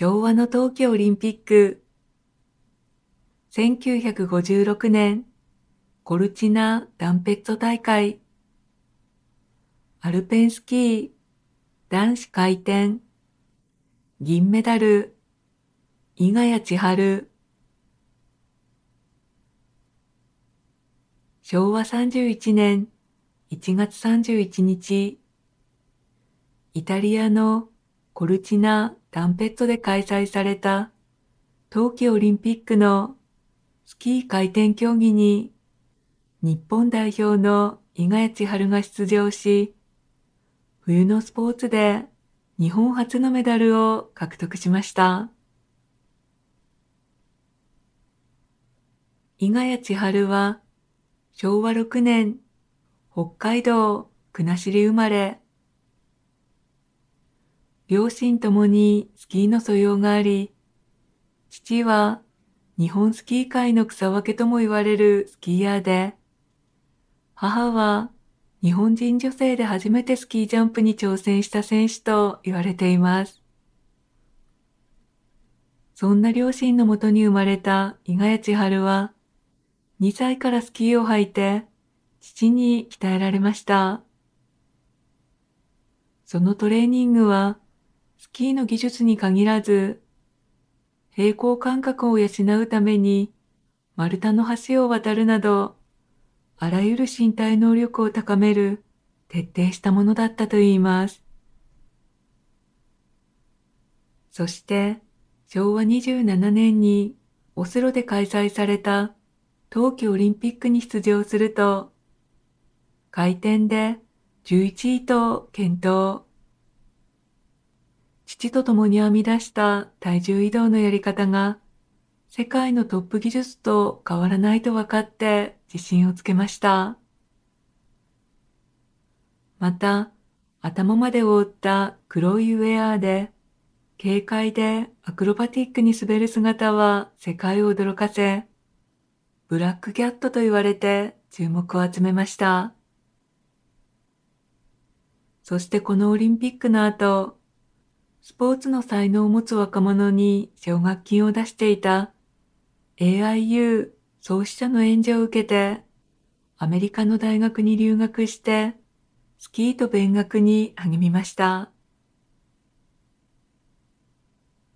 昭和の冬季オリンピック。1956年、コルチナ・ダンペッツォ大会。アルペンスキー、男子回転。銀メダル、伊賀谷千春。昭和31年1月31日、イタリアのコルチナ・ダンペットで開催された冬季オリンピックのスキー回転競技に日本代表の伊賀谷千春が出場し、冬のスポーツで日本初のメダルを獲得しました。伊賀谷千春は昭和6年北海道国後生まれ両親ともにスキーの素養があり、父は日本スキー界の草分けとも言われるスキーヤーで、母は日本人女性で初めてスキージャンプに挑戦した選手と言われています。そんな両親のもとに生まれた伊賀谷千春は、2歳からスキーを履いて、父に鍛えられました。そのトレーニングは、スキーの技術に限らず、平行感覚を養うために、丸太の橋を渡るなど、あらゆる身体能力を高める徹底したものだったといいます。そして、昭和27年にオスロで開催された冬季オリンピックに出場すると、回転で11位と検討。父と共に編み出した体重移動のやり方が世界のトップ技術と変わらないと分かって自信をつけました。また、頭まで覆った黒いウェアで、軽快でアクロバティックに滑る姿は世界を驚かせ、ブラックキャットと言われて注目を集めました。そしてこのオリンピックの後、スポーツの才能を持つ若者に奨学金を出していた AIU 創始者の援助を受けて、アメリカの大学に留学して、スキーと勉学に励みました。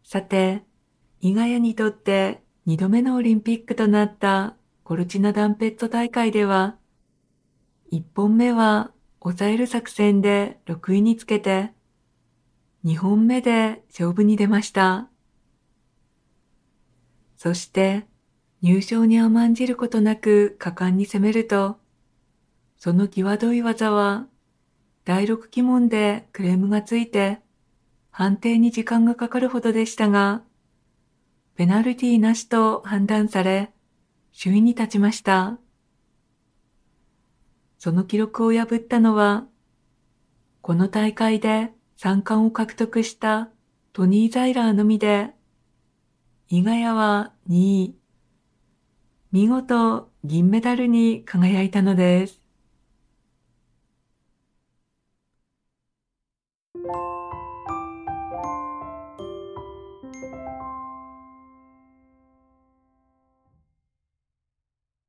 さて、伊賀谷にとって二度目のオリンピックとなったコルチナダンペット大会では、一本目は抑える作戦で6位につけて、2本目で勝負に出ました。そして、入賞に甘んじることなく果敢に攻めると、その際どい技は、第六鬼門でクレームがついて、判定に時間がかかるほどでしたが、ペナルティーなしと判断され、首位に立ちました。その記録を破ったのは、この大会で三冠を獲得したトニー・ザイラーのみで、伊賀屋は2位、見事銀メダルに輝いたのです。